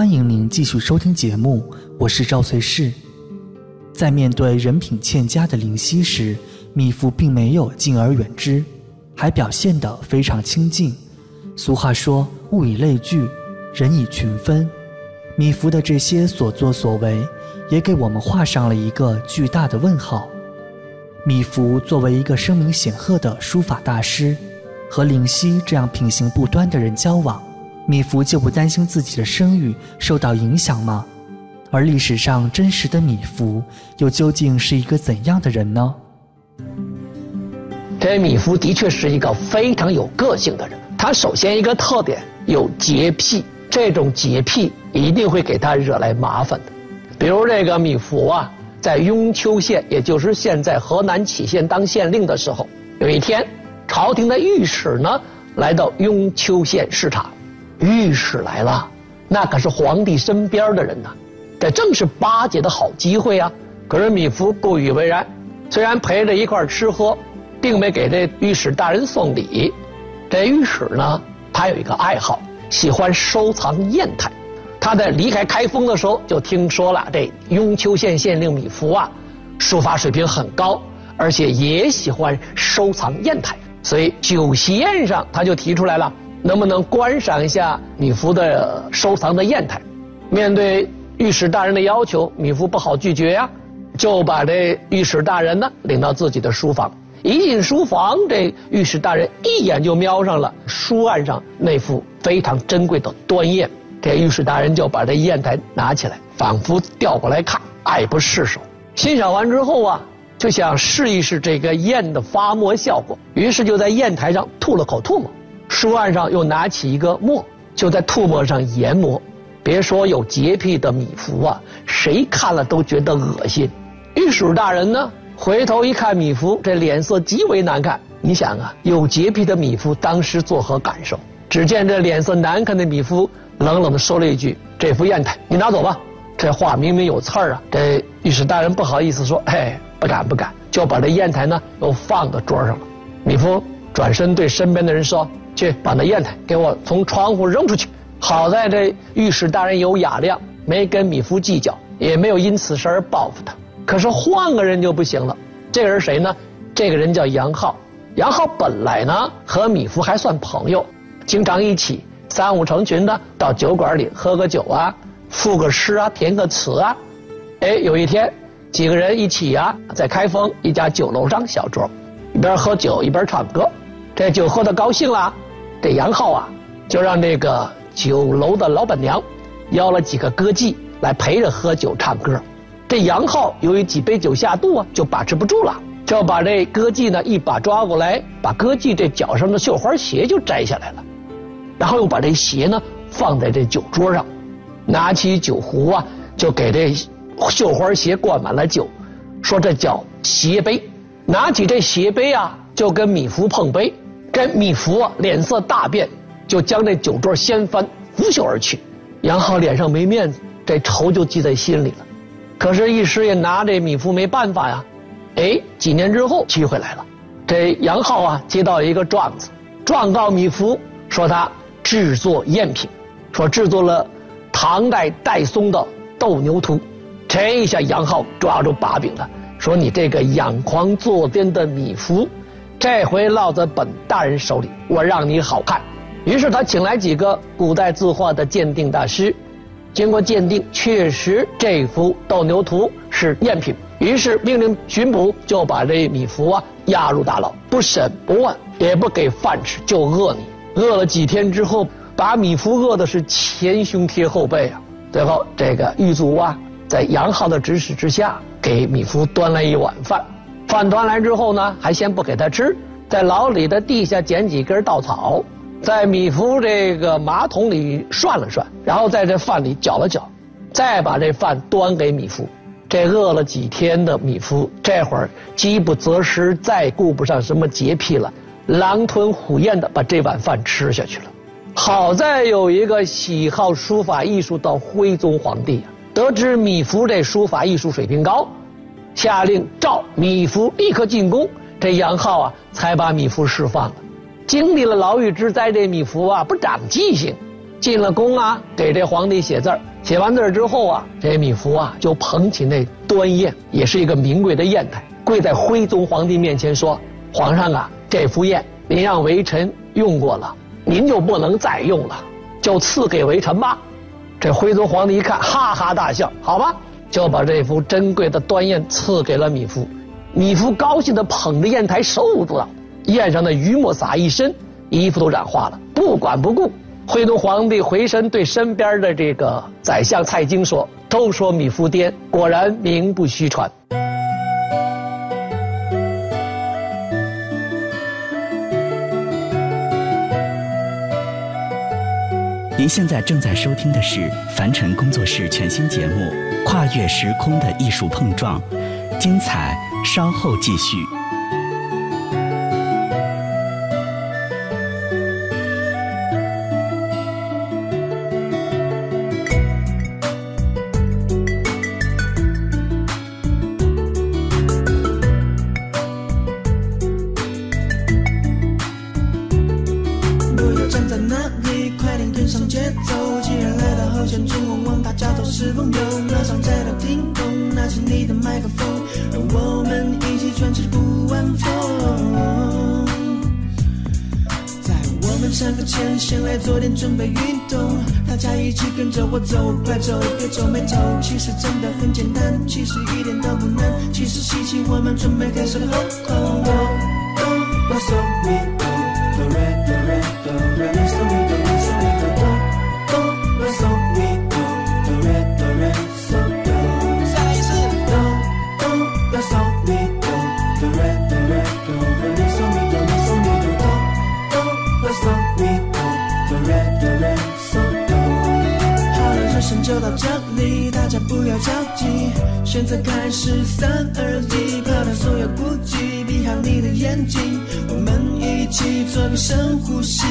欢迎您继续收听节目，我是赵翠氏。在面对人品欠佳的灵犀时，米芾并没有敬而远之，还表现得非常亲近。俗话说：“物以类聚，人以群分。”米芾的这些所作所为，也给我们画上了一个巨大的问号。米芾作为一个声名显赫的书法大师，和灵犀这样品行不端的人交往。米芾就不担心自己的声誉受到影响吗？而历史上真实的米芾又究竟是一个怎样的人呢？这米芾的确是一个非常有个性的人。他首先一个特点有洁癖，这种洁癖一定会给他惹来麻烦的。比如这个米芾啊，在雍丘县，也就是现在河南杞县当县令的时候，有一天，朝廷的御史呢来到雍丘县视察。御史来了，那可是皇帝身边的人呐，这正是巴结的好机会啊！可是米芾不以为然，虽然陪着一块吃喝，并没给这御史大人送礼。这御史呢，他有一个爱好，喜欢收藏砚台。他在离开开封的时候，就听说了这雍丘县县令米芾啊，书法水平很高，而且也喜欢收藏砚台，所以酒席宴上他就提出来了。能不能观赏一下米芾的收藏的砚台？面对御史大人的要求，米芾不好拒绝呀，就把这御史大人呢领到自己的书房。一进书房，这御史大人一眼就瞄上了书案上那副非常珍贵的端砚。这御史大人就把这砚台拿起来，仿佛调过来看，爱不释手。欣赏完之后啊，就想试一试这个砚的发墨效果，于是就在砚台上吐了口唾沫。书案上又拿起一个墨，就在吐沫上研磨。别说有洁癖的米芾啊，谁看了都觉得恶心。御史大人呢，回头一看米芾，这脸色极为难看。你想啊，有洁癖的米芾当时作何感受？只见这脸色难看的米芾冷冷地说了一句：“这副砚台你拿走吧。”这话明明有刺儿啊！这御史大人不好意思说：“哎，不敢不敢。”就把这砚台呢又放到桌上了。米芾转身对身边的人说。去把那砚台给我从窗户扔出去。好在这御史大人有雅量，没跟米芾计较，也没有因此事而报复他。可是换个人就不行了。这个人谁呢？这个人叫杨浩。杨浩本来呢和米芾还算朋友，经常一起三五成群的到酒馆里喝个酒啊，赋个诗啊，填个词啊。哎，有一天几个人一起呀，在开封一家酒楼上小桌，一边喝酒一边唱歌。这酒喝的高兴了。这杨浩啊，就让这个酒楼的老板娘邀了几个歌妓来陪着喝酒唱歌。这杨浩由于几杯酒下肚啊，就把持不住了，就把这歌妓呢一把抓过来，把歌妓这脚上的绣花鞋就摘下来了，然后又把这鞋呢放在这酒桌上，拿起酒壶啊，就给这绣花鞋灌满了酒，说这叫鞋杯。拿起这鞋杯啊，就跟米芾碰杯。这米芾，脸色大变，就将这酒桌掀翻，拂袖而去。杨浩脸上没面子，这仇就记在心里了。可是，一时也拿这米芾没办法呀。哎，几年之后，机会来了。这杨浩啊，接到一个状子，状告米芾说他制作赝品，说制作了唐代戴嵩的《斗牛图》。这一下，杨浩抓住把柄了，说你这个养狂作癫的米芾。这回落在本大人手里，我让你好看。于是他请来几个古代字画的鉴定大师，经过鉴定，确实这幅斗牛图是赝品。于是命令巡捕，就把这米芾啊押入大牢，不审不问，也不给饭吃，就饿你。饿了几天之后，把米芾饿的是前胸贴后背啊。最后这个狱卒啊，在杨浩的指使之下，给米芾端来一碗饭。饭端来之后呢，还先不给他吃，在牢里的地下捡几根稻草，在米芾这个马桶里涮了涮，然后在这饭里搅了搅，再把这饭端给米芾。这饿了几天的米芾，这会儿饥不择食，再顾不上什么洁癖了，狼吞虎咽的把这碗饭吃下去了。好在有一个喜好书法艺术的徽宗皇帝啊，得知米芾这书法艺术水平高。下令召米芾立刻进宫，这杨浩啊才把米芾释放了。经历了牢狱之灾，这米芾啊不长记性，进了宫啊，给这皇帝写字儿。写完字儿之后啊，这米芾啊就捧起那端砚，也是一个名贵的砚台，跪在徽宗皇帝面前说：“皇上啊，这幅砚您让微臣用过了，您就不能再用了，就赐给微臣吧。”这徽宗皇帝一看，哈哈大笑，好吧，就把这幅珍贵的端砚赐给了米芾。米芾高兴地捧着砚台手舞足蹈，砚上的余墨洒一身，衣服都染花了，不管不顾。徽宗皇帝回身对身边的这个宰相蔡京说：“都说米芾颠，果然名不虚传。”您现在正在收听的是凡尘工作室全新节目《跨越时空的艺术碰撞》，精彩稍后继续。之前先来做点准备运动大家一起跟着我走快走别皱眉头其实真的很简单其实一点都不难其实吸气我们准备开始了哆哆哆哆这里大家不要着急现在开始，三二一，抛掉所有顾忌，闭好你的眼睛，我们一起做个深呼吸。